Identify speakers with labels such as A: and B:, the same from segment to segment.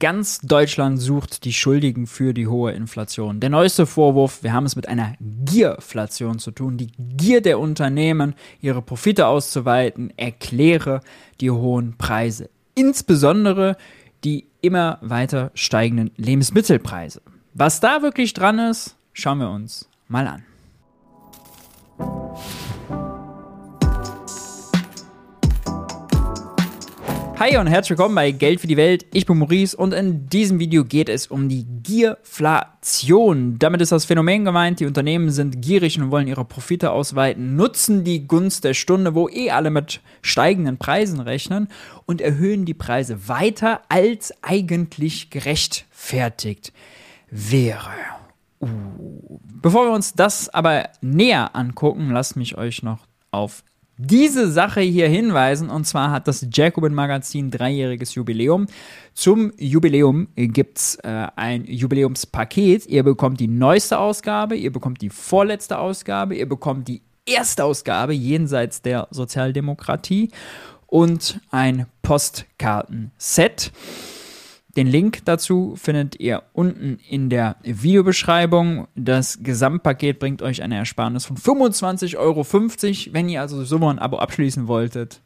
A: Ganz Deutschland sucht die Schuldigen für die hohe Inflation. Der neueste Vorwurf, wir haben es mit einer Gierflation zu tun. Die Gier der Unternehmen, ihre Profite auszuweiten, erkläre die hohen Preise. Insbesondere die immer weiter steigenden Lebensmittelpreise. Was da wirklich dran ist, schauen wir uns mal an. Hi und herzlich willkommen bei Geld für die Welt. Ich bin Maurice und in diesem Video geht es um die Gierflation. Damit ist das Phänomen gemeint, die Unternehmen sind gierig und wollen ihre Profite ausweiten, nutzen die Gunst der Stunde, wo eh alle mit steigenden Preisen rechnen und erhöhen die Preise weiter, als eigentlich gerechtfertigt wäre. Uh. Bevor wir uns das aber näher angucken, lasst mich euch noch auf diese Sache hier hinweisen. Und zwar hat das Jacobin Magazin dreijähriges Jubiläum. Zum Jubiläum gibt es äh, ein Jubiläumspaket. Ihr bekommt die neueste Ausgabe, ihr bekommt die vorletzte Ausgabe, ihr bekommt die erste Ausgabe jenseits der Sozialdemokratie und ein Postkartenset. Den Link dazu findet ihr unten in der Videobeschreibung. Das Gesamtpaket bringt euch eine Ersparnis von 25,50 Euro. Wenn ihr also so ein Abo abschließen wolltet,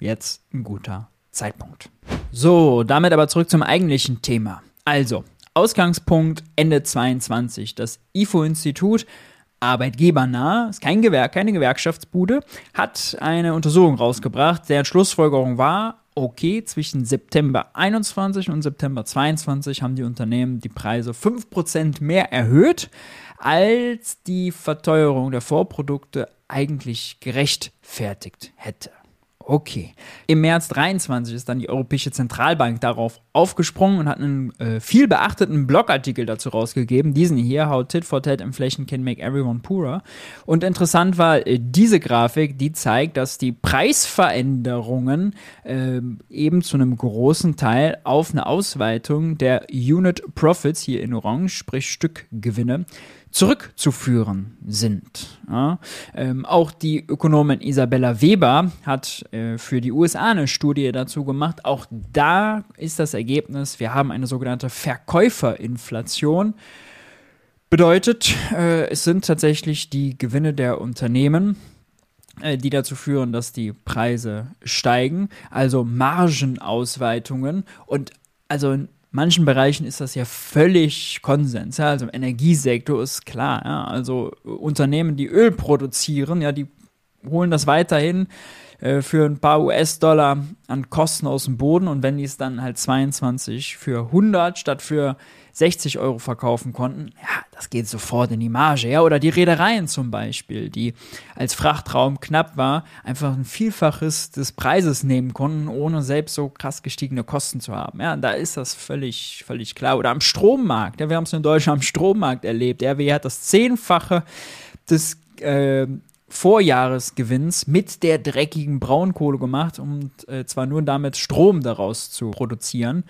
A: jetzt ein guter Zeitpunkt. So, damit aber zurück zum eigentlichen Thema. Also, Ausgangspunkt Ende 22. Das IFO-Institut arbeitgebernah, ist kein Gewerk, keine Gewerkschaftsbude, hat eine Untersuchung rausgebracht, deren Schlussfolgerung war, okay, zwischen September 21 und September 22 haben die Unternehmen die Preise 5% mehr erhöht, als die Verteuerung der Vorprodukte eigentlich gerechtfertigt hätte. Okay. Im März 23 ist dann die Europäische Zentralbank darauf aufgesprungen und hat einen äh, viel beachteten Blogartikel dazu rausgegeben. Diesen hier, How Tit for Tat Inflation Can Make Everyone Poorer. Und interessant war äh, diese Grafik, die zeigt, dass die Preisveränderungen äh, eben zu einem großen Teil auf eine Ausweitung der Unit Profits, hier in Orange, sprich Stückgewinne, zurückzuführen sind. Ja, ähm, auch die Ökonomin Isabella Weber hat äh, für die USA eine Studie dazu gemacht. Auch da ist das Ergebnis, wir haben eine sogenannte Verkäuferinflation. Bedeutet, äh, es sind tatsächlich die Gewinne der Unternehmen, äh, die dazu führen, dass die Preise steigen, also Margenausweitungen und also manchen Bereichen ist das ja völlig Konsens. Ja? Also im Energiesektor ist klar. Ja? Also Unternehmen, die Öl produzieren, ja, die holen das weiterhin äh, für ein paar US-Dollar an Kosten aus dem Boden und wenn die es dann halt 22 für 100 statt für 60 Euro verkaufen konnten, ja, das geht sofort in die Marge. Ja, oder die Reedereien zum Beispiel, die als Frachtraum knapp war, einfach ein Vielfaches des Preises nehmen konnten, ohne selbst so krass gestiegene Kosten zu haben. Ja, da ist das völlig, völlig klar. Oder am Strommarkt, ja, wir haben es in Deutschland am Strommarkt erlebt. RW hat das Zehnfache des äh, Vorjahresgewinns mit der dreckigen Braunkohle gemacht, um äh, zwar nur damit Strom daraus zu produzieren.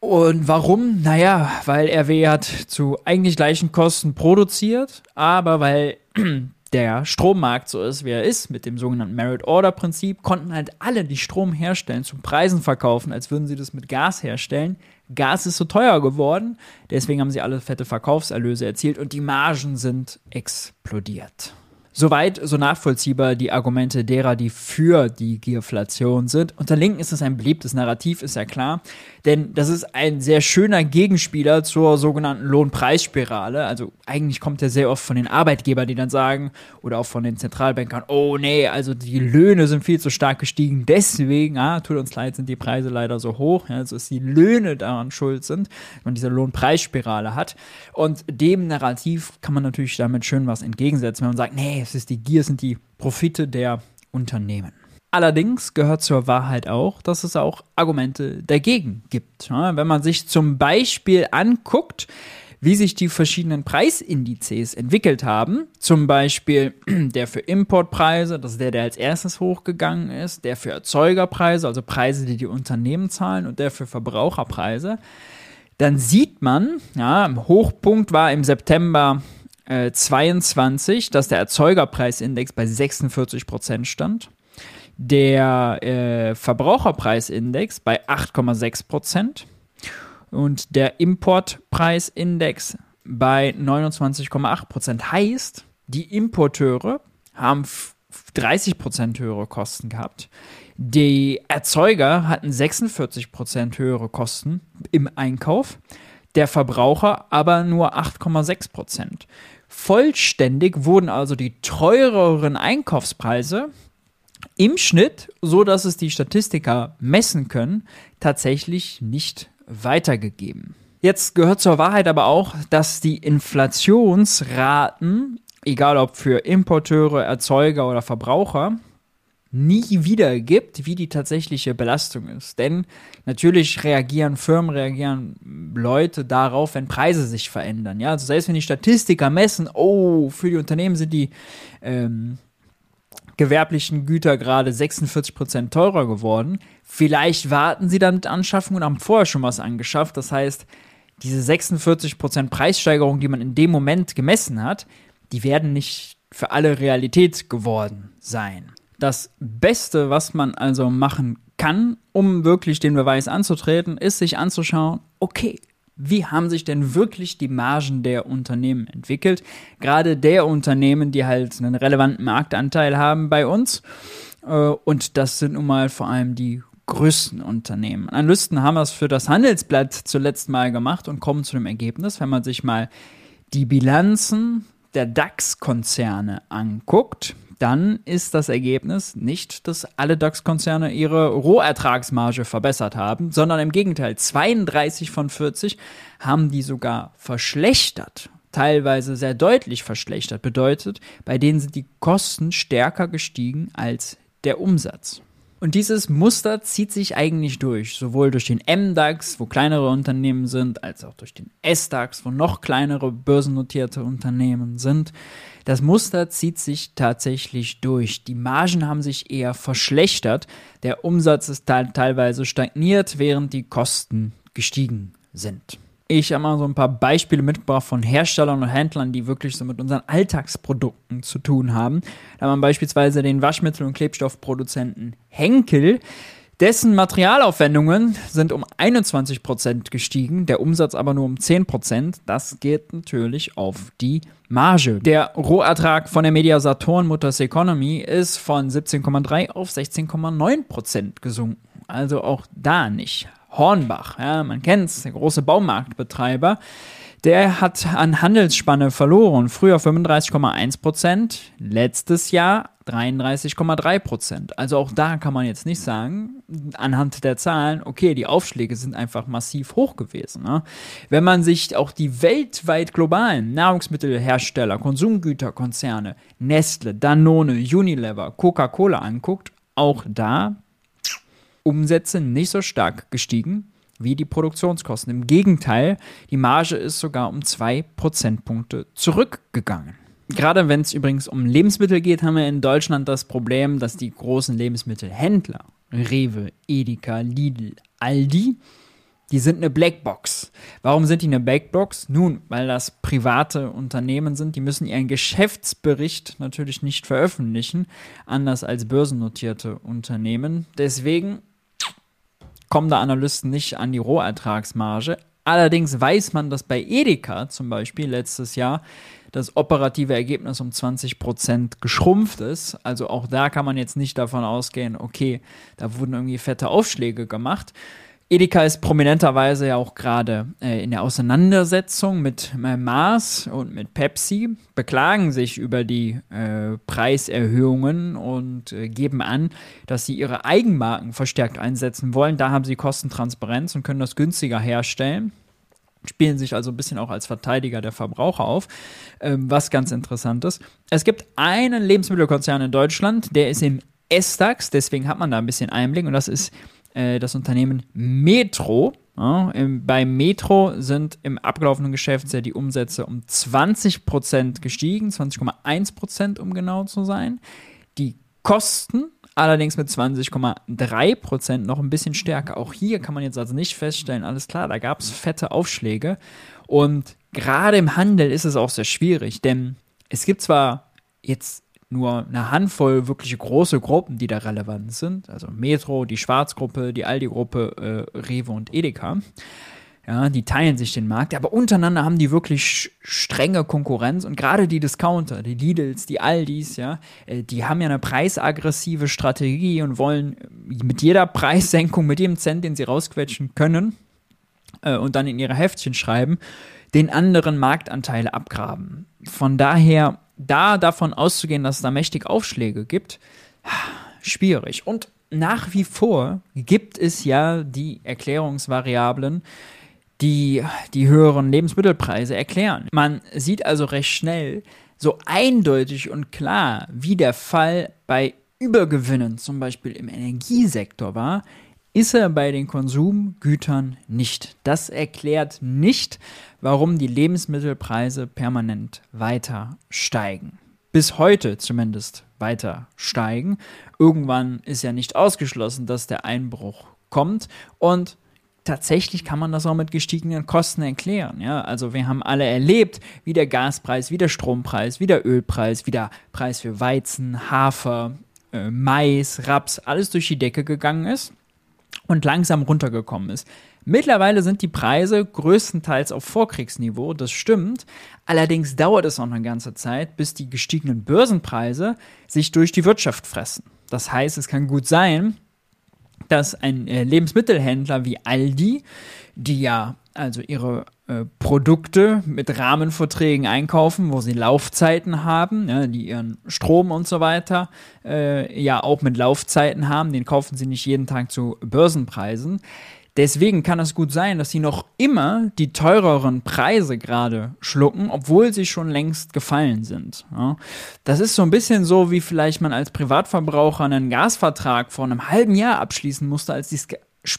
A: Und warum? Naja, weil RW hat zu eigentlich gleichen Kosten produziert, aber weil der Strommarkt so ist, wie er ist, mit dem sogenannten Merit-Order-Prinzip, konnten halt alle, die Strom herstellen, zu Preisen verkaufen, als würden sie das mit Gas herstellen. Gas ist so teuer geworden, deswegen haben sie alle fette Verkaufserlöse erzielt und die Margen sind explodiert. Soweit so nachvollziehbar die Argumente derer, die für die Gierflation sind. Unter Linken ist es ein beliebtes Narrativ, ist ja klar. Denn das ist ein sehr schöner Gegenspieler zur sogenannten Lohnpreisspirale. Also eigentlich kommt er sehr oft von den Arbeitgebern, die dann sagen, oder auch von den Zentralbankern, oh nee, also die Löhne sind viel zu stark gestiegen. Deswegen, ah, tut uns leid, sind die Preise leider so hoch. Ja, also dass die Löhne daran schuld sind, wenn man diese Lohnpreisspirale hat. Und dem Narrativ kann man natürlich damit schön was entgegensetzen, wenn man sagt, nee, es ist die Gier, sind die Profite der Unternehmen. Allerdings gehört zur Wahrheit auch, dass es auch Argumente dagegen gibt. Wenn man sich zum Beispiel anguckt, wie sich die verschiedenen Preisindizes entwickelt haben. Zum Beispiel der für Importpreise, das ist der, der als erstes hochgegangen ist, der für Erzeugerpreise, also Preise, die die Unternehmen zahlen, und der für Verbraucherpreise. Dann sieht man, ja, Hochpunkt war im September 22, äh, dass der Erzeugerpreisindex bei 46 Prozent stand, der äh, Verbraucherpreisindex bei 8,6 Prozent und der Importpreisindex bei 29,8 Prozent. Heißt, die Importeure haben 30 Prozent höhere Kosten gehabt. Die Erzeuger hatten 46 Prozent höhere Kosten im Einkauf, der Verbraucher aber nur 8,6 Prozent. Vollständig wurden also die teureren Einkaufspreise im Schnitt, so dass es die Statistiker messen können, tatsächlich nicht weitergegeben. Jetzt gehört zur Wahrheit aber auch, dass die Inflationsraten, egal ob für Importeure, Erzeuger oder Verbraucher, nie wieder gibt, wie die tatsächliche Belastung ist. Denn natürlich reagieren Firmen, reagieren Leute darauf, wenn Preise sich verändern. Ja, also selbst wenn die Statistiker messen, oh, für die Unternehmen sind die ähm, gewerblichen Güter gerade 46% teurer geworden. Vielleicht warten sie dann mit Anschaffung und haben vorher schon was angeschafft. Das heißt, diese 46% Preissteigerung, die man in dem Moment gemessen hat, die werden nicht für alle Realität geworden sein. Das Beste, was man also machen kann, um wirklich den Beweis anzutreten, ist sich anzuschauen, okay, wie haben sich denn wirklich die Margen der Unternehmen entwickelt? Gerade der Unternehmen, die halt einen relevanten Marktanteil haben bei uns. Äh, und das sind nun mal vor allem die größten Unternehmen. Analysten haben das für das Handelsblatt zuletzt mal gemacht und kommen zu dem Ergebnis, wenn man sich mal die Bilanzen der DAX-Konzerne anguckt, dann ist das Ergebnis nicht, dass alle DAX-Konzerne ihre Rohertragsmarge verbessert haben, sondern im Gegenteil, 32 von 40 haben die sogar verschlechtert, teilweise sehr deutlich verschlechtert. Bedeutet, bei denen sind die Kosten stärker gestiegen als der Umsatz. Und dieses Muster zieht sich eigentlich durch, sowohl durch den MDAX, wo kleinere Unternehmen sind, als auch durch den SDAX, wo noch kleinere börsennotierte Unternehmen sind. Das Muster zieht sich tatsächlich durch. Die Margen haben sich eher verschlechtert. Der Umsatz ist teilweise stagniert, während die Kosten gestiegen sind. Ich habe mal so ein paar Beispiele mitgebracht von Herstellern und Händlern, die wirklich so mit unseren Alltagsprodukten zu tun haben. Da haben wir beispielsweise den Waschmittel- und Klebstoffproduzenten Henkel. Dessen Materialaufwendungen sind um 21% gestiegen, der Umsatz aber nur um 10%. Das geht natürlich auf die Marge. Der Rohertrag von der Media Saturn Motors Economy ist von 17,3 auf 16,9% gesunken. Also auch da nicht. Hornbach, ja, man kennt's, der große Baumarktbetreiber, der hat an Handelsspanne verloren. Früher 35,1 Prozent, letztes Jahr 33,3 Prozent. Also auch da kann man jetzt nicht sagen, anhand der Zahlen, okay, die Aufschläge sind einfach massiv hoch gewesen. Ne? Wenn man sich auch die weltweit globalen Nahrungsmittelhersteller, Konsumgüterkonzerne, Nestle, Danone, Unilever, Coca-Cola anguckt, auch da Umsätze nicht so stark gestiegen wie die Produktionskosten. Im Gegenteil, die Marge ist sogar um zwei Prozentpunkte zurückgegangen. Gerade wenn es übrigens um Lebensmittel geht, haben wir in Deutschland das Problem, dass die großen Lebensmittelhändler, Rewe, Edeka, Lidl, Aldi, die sind eine Blackbox. Warum sind die eine Blackbox? Nun, weil das private Unternehmen sind, die müssen ihren Geschäftsbericht natürlich nicht veröffentlichen, anders als börsennotierte Unternehmen. Deswegen kommen da Analysten nicht an die Rohertragsmarge. Allerdings weiß man, dass bei Edeka zum Beispiel letztes Jahr das operative Ergebnis um 20% geschrumpft ist. Also auch da kann man jetzt nicht davon ausgehen, okay, da wurden irgendwie fette Aufschläge gemacht. Edeka ist prominenterweise ja auch gerade äh, in der Auseinandersetzung mit äh, Mars und mit Pepsi, beklagen sich über die äh, Preiserhöhungen und äh, geben an, dass sie ihre Eigenmarken verstärkt einsetzen wollen. Da haben sie Kostentransparenz und können das günstiger herstellen. Spielen sich also ein bisschen auch als Verteidiger der Verbraucher auf, ähm, was ganz interessant ist. Es gibt einen Lebensmittelkonzern in Deutschland, der ist im S-DAX, deswegen hat man da ein bisschen Einblick und das ist äh, das Unternehmen Metro. Ja, im, bei Metro sind im abgelaufenen Geschäftsjahr die Umsätze um 20% gestiegen, 20,1% um genau zu sein. Die Kosten allerdings mit 20,3% noch ein bisschen stärker. Auch hier kann man jetzt also nicht feststellen, alles klar, da gab es fette Aufschläge. Und gerade im Handel ist es auch sehr schwierig, denn es gibt zwar jetzt nur eine Handvoll wirklich große Gruppen, die da relevant sind. Also Metro, die Schwarzgruppe, die Aldi-Gruppe, äh, Rewe und Edeka. Ja, die teilen sich den Markt, aber untereinander haben die wirklich strenge Konkurrenz und gerade die Discounter, die Lidls, die Aldis, ja, äh, die haben ja eine preisaggressive Strategie und wollen mit jeder Preissenkung, mit jedem Cent, den sie rausquetschen können äh, und dann in ihre Heftchen schreiben, den anderen Marktanteile abgraben. Von daher, da davon auszugehen, dass es da mächtig Aufschläge gibt, schwierig. Und nach wie vor gibt es ja die Erklärungsvariablen, die die höheren Lebensmittelpreise erklären. Man sieht also recht schnell so eindeutig und klar, wie der Fall bei Übergewinnen zum Beispiel im Energiesektor war, ist er bei den Konsumgütern nicht. Das erklärt nicht, warum die Lebensmittelpreise permanent weiter steigen. Bis heute zumindest weiter steigen. Irgendwann ist ja nicht ausgeschlossen, dass der Einbruch kommt und tatsächlich kann man das auch mit gestiegenen Kosten erklären. Ja? Also wir haben alle erlebt, wie der Gaspreis, wie der Strompreis, wie der Ölpreis, wie der Preis für Weizen, Hafer, äh, Mais, Raps, alles durch die Decke gegangen ist und langsam runtergekommen ist. Mittlerweile sind die Preise größtenteils auf Vorkriegsniveau, das stimmt. Allerdings dauert es noch eine ganze Zeit, bis die gestiegenen Börsenpreise sich durch die Wirtschaft fressen. Das heißt, es kann gut sein, dass ein äh, Lebensmittelhändler wie Aldi, die ja also ihre äh, Produkte mit Rahmenverträgen einkaufen, wo sie Laufzeiten haben, ja, die ihren Strom und so weiter äh, ja auch mit Laufzeiten haben, den kaufen sie nicht jeden Tag zu Börsenpreisen. Deswegen kann es gut sein, dass sie noch immer die teureren Preise gerade schlucken, obwohl sie schon längst gefallen sind. Ja. Das ist so ein bisschen so, wie vielleicht man als Privatverbraucher einen Gasvertrag vor einem halben Jahr abschließen musste, als die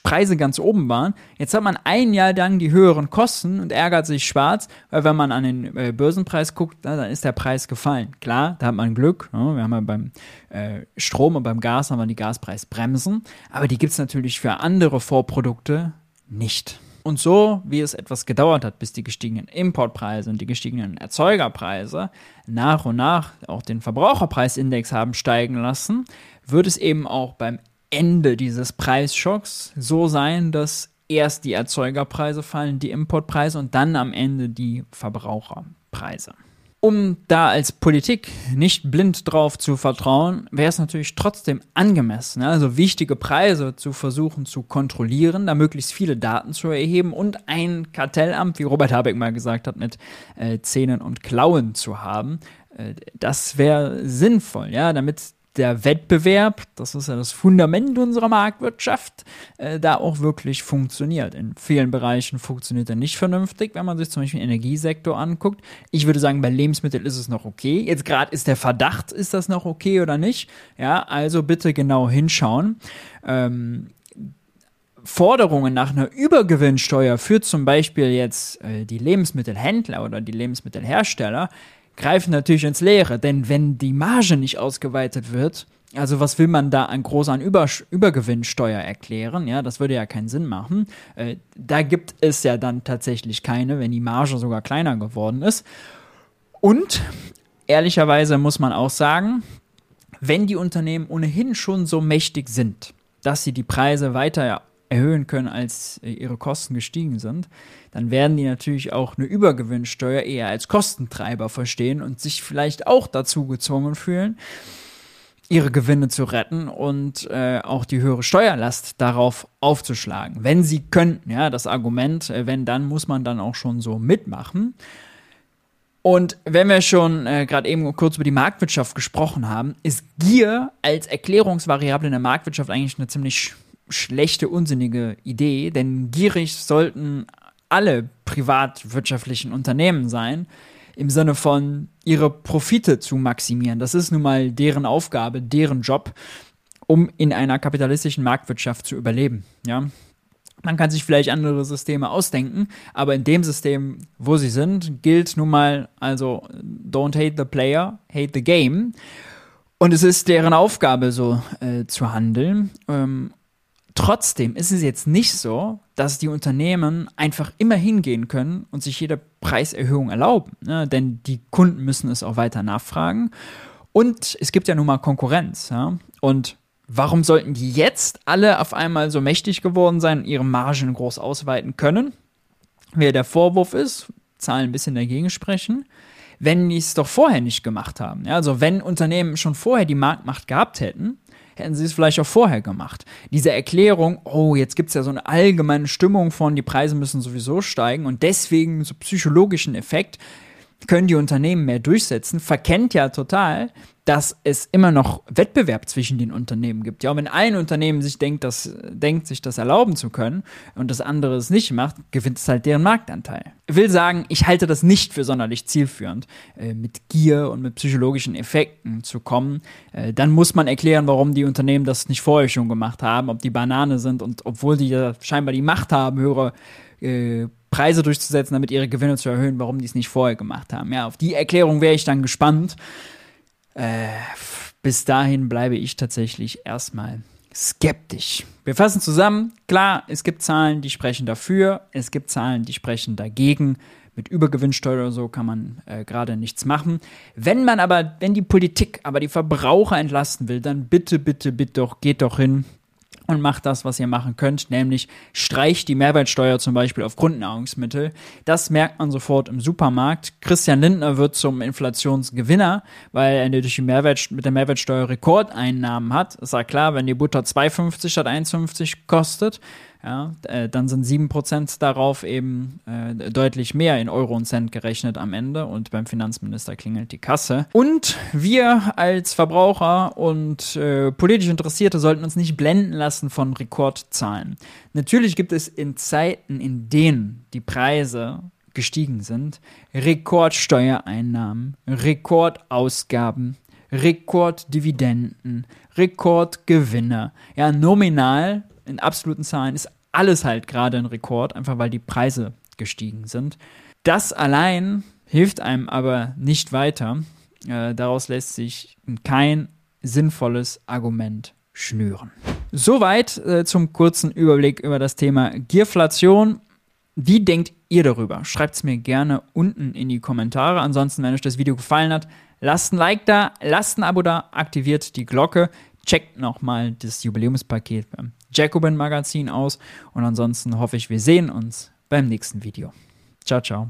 A: Preise ganz oben waren. Jetzt hat man ein Jahr lang die höheren Kosten und ärgert sich schwarz, weil wenn man an den äh, Börsenpreis guckt, na, dann ist der Preis gefallen. Klar, da hat man Glück. Ja, wir haben ja beim äh, Strom und beim Gas haben wir die Gaspreisbremsen, aber die gibt es natürlich für andere Vorprodukte nicht. Und so, wie es etwas gedauert hat, bis die gestiegenen Importpreise und die gestiegenen Erzeugerpreise nach und nach auch den Verbraucherpreisindex haben steigen lassen, wird es eben auch beim Ende dieses Preisschocks so sein, dass erst die Erzeugerpreise fallen, die Importpreise und dann am Ende die Verbraucherpreise. Um da als Politik nicht blind drauf zu vertrauen, wäre es natürlich trotzdem angemessen, also wichtige Preise zu versuchen zu kontrollieren, da möglichst viele Daten zu erheben und ein Kartellamt, wie Robert Habeck mal gesagt hat, mit äh, Zähnen und Klauen zu haben. Äh, das wäre sinnvoll, ja, damit der Wettbewerb, das ist ja das Fundament unserer Marktwirtschaft, äh, da auch wirklich funktioniert. In vielen Bereichen funktioniert er nicht vernünftig, wenn man sich zum Beispiel den Energiesektor anguckt. Ich würde sagen, bei Lebensmitteln ist es noch okay. Jetzt gerade ist der Verdacht, ist das noch okay oder nicht? Ja, also bitte genau hinschauen. Ähm, Forderungen nach einer Übergewinnsteuer für zum Beispiel jetzt äh, die Lebensmittelhändler oder die Lebensmittelhersteller greifen natürlich ins Leere, denn wenn die Marge nicht ausgeweitet wird, also was will man da an groß an Über Übergewinnsteuer erklären? Ja, das würde ja keinen Sinn machen. Äh, da gibt es ja dann tatsächlich keine, wenn die Marge sogar kleiner geworden ist. Und ehrlicherweise muss man auch sagen, wenn die Unternehmen ohnehin schon so mächtig sind, dass sie die Preise weiter erhöhen können, als äh, ihre Kosten gestiegen sind, dann werden die natürlich auch eine Übergewinnsteuer eher als Kostentreiber verstehen und sich vielleicht auch dazu gezwungen fühlen, ihre Gewinne zu retten und äh, auch die höhere Steuerlast darauf aufzuschlagen. Wenn sie könnten, ja, das Argument, äh, wenn dann, muss man dann auch schon so mitmachen. Und wenn wir schon äh, gerade eben kurz über die Marktwirtschaft gesprochen haben, ist Gier als Erklärungsvariable in der Marktwirtschaft eigentlich eine ziemlich schlechte, unsinnige Idee, denn gierig sollten alle privatwirtschaftlichen Unternehmen sein, im Sinne von ihre Profite zu maximieren. Das ist nun mal deren Aufgabe, deren Job, um in einer kapitalistischen Marktwirtschaft zu überleben. Ja? Man kann sich vielleicht andere Systeme ausdenken, aber in dem System, wo sie sind, gilt nun mal also don't hate the player, hate the game. Und es ist deren Aufgabe, so äh, zu handeln. Ähm, Trotzdem ist es jetzt nicht so, dass die Unternehmen einfach immer hingehen können und sich jede Preiserhöhung erlauben. Ne? Denn die Kunden müssen es auch weiter nachfragen. Und es gibt ja nun mal Konkurrenz. Ja? Und warum sollten die jetzt alle auf einmal so mächtig geworden sein und ihre Margen groß ausweiten können? Wer der Vorwurf ist, Zahlen ein bisschen dagegen sprechen, wenn die es doch vorher nicht gemacht haben. Ja, also wenn Unternehmen schon vorher die Marktmacht gehabt hätten, hätten sie es vielleicht auch vorher gemacht. Diese Erklärung, oh, jetzt gibt es ja so eine allgemeine Stimmung von, die Preise müssen sowieso steigen und deswegen so psychologischen Effekt, können die Unternehmen mehr durchsetzen, verkennt ja total, dass es immer noch Wettbewerb zwischen den Unternehmen gibt. Ja, wenn ein Unternehmen sich denkt, das, denkt, sich das erlauben zu können und das andere es nicht macht, gewinnt es halt deren Marktanteil. Ich will sagen, ich halte das nicht für sonderlich zielführend, äh, mit Gier und mit psychologischen Effekten zu kommen. Äh, dann muss man erklären, warum die Unternehmen das nicht vorher schon gemacht haben, ob die Banane sind und obwohl die ja scheinbar die Macht haben, höhere äh, Preise durchzusetzen, damit ihre Gewinne zu erhöhen, warum die es nicht vorher gemacht haben. Ja, auf die Erklärung wäre ich dann gespannt. Äh, bis dahin bleibe ich tatsächlich erstmal skeptisch. Wir fassen zusammen. Klar, es gibt Zahlen, die sprechen dafür. Es gibt Zahlen, die sprechen dagegen. Mit Übergewinnsteuer oder so kann man äh, gerade nichts machen. Wenn man aber, wenn die Politik aber die Verbraucher entlasten will, dann bitte, bitte, bitte doch, geht doch hin und macht das, was ihr machen könnt, nämlich streicht die Mehrwertsteuer zum Beispiel auf Grundnahrungsmittel. Das merkt man sofort im Supermarkt. Christian Lindner wird zum Inflationsgewinner, weil er durch die Mehrwert, mit der Mehrwertsteuer Rekordeinnahmen hat. Ist ja klar, wenn die Butter 2,50 statt 1,50 kostet, ja, äh, dann sind 7% darauf eben äh, deutlich mehr in Euro und Cent gerechnet am Ende und beim Finanzminister klingelt die Kasse. Und wir als Verbraucher und äh, politisch Interessierte sollten uns nicht blenden lassen von Rekordzahlen. Natürlich gibt es in Zeiten, in denen die Preise gestiegen sind, Rekordsteuereinnahmen, Rekordausgaben, Rekorddividenden, Rekordgewinne. Ja, nominal in absoluten Zahlen ist alles halt gerade ein Rekord, einfach weil die Preise gestiegen sind. Das allein hilft einem aber nicht weiter. Äh, daraus lässt sich kein sinnvolles Argument schnüren. Soweit äh, zum kurzen Überblick über das Thema Gierflation. Wie denkt ihr darüber? Schreibt es mir gerne unten in die Kommentare. Ansonsten, wenn euch das Video gefallen hat, lasst ein Like da, lasst ein Abo da, aktiviert die Glocke, checkt nochmal das Jubiläumspaket beim Jacobin Magazin aus. Und ansonsten hoffe ich, wir sehen uns beim nächsten Video. Ciao, ciao.